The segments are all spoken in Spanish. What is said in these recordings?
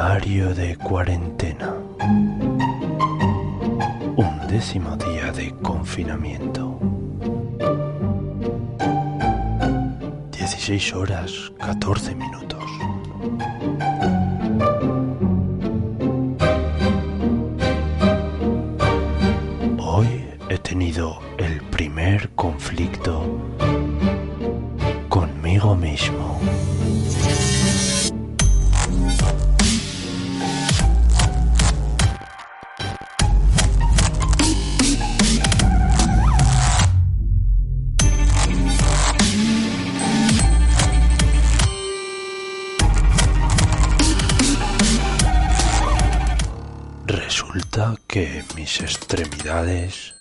Diario de cuarentena. Un décimo día de confinamiento. 16 horas 14 minutos. Hoy he tenido el primer conflicto conmigo mismo. Resulta que mis extremidades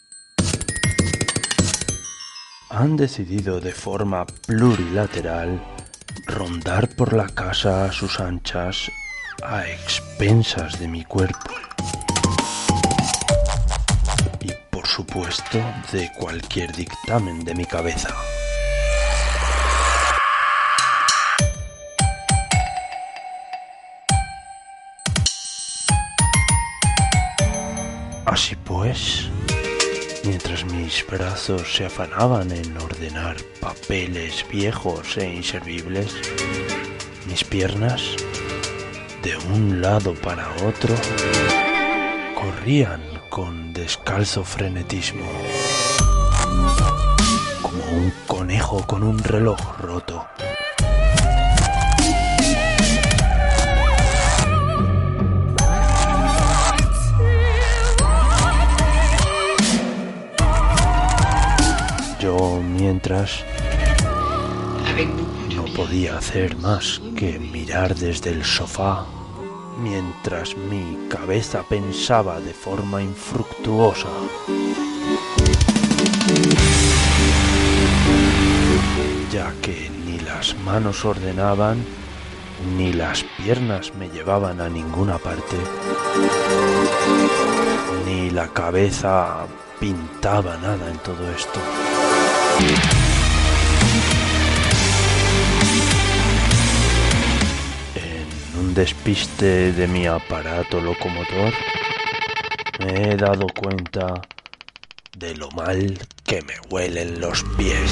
han decidido de forma plurilateral rondar por la casa a sus anchas a expensas de mi cuerpo. Y por supuesto de cualquier dictamen de mi cabeza. Así pues, mientras mis brazos se afanaban en ordenar papeles viejos e inservibles, mis piernas, de un lado para otro, corrían con descalzo frenetismo, como un conejo con un reloj roto. Mientras no podía hacer más que mirar desde el sofá mientras mi cabeza pensaba de forma infructuosa. Ya que ni las manos ordenaban, ni las piernas me llevaban a ninguna parte, ni la cabeza pintaba nada en todo esto. En un despiste de mi aparato locomotor, me he dado cuenta de lo mal que me huelen los pies.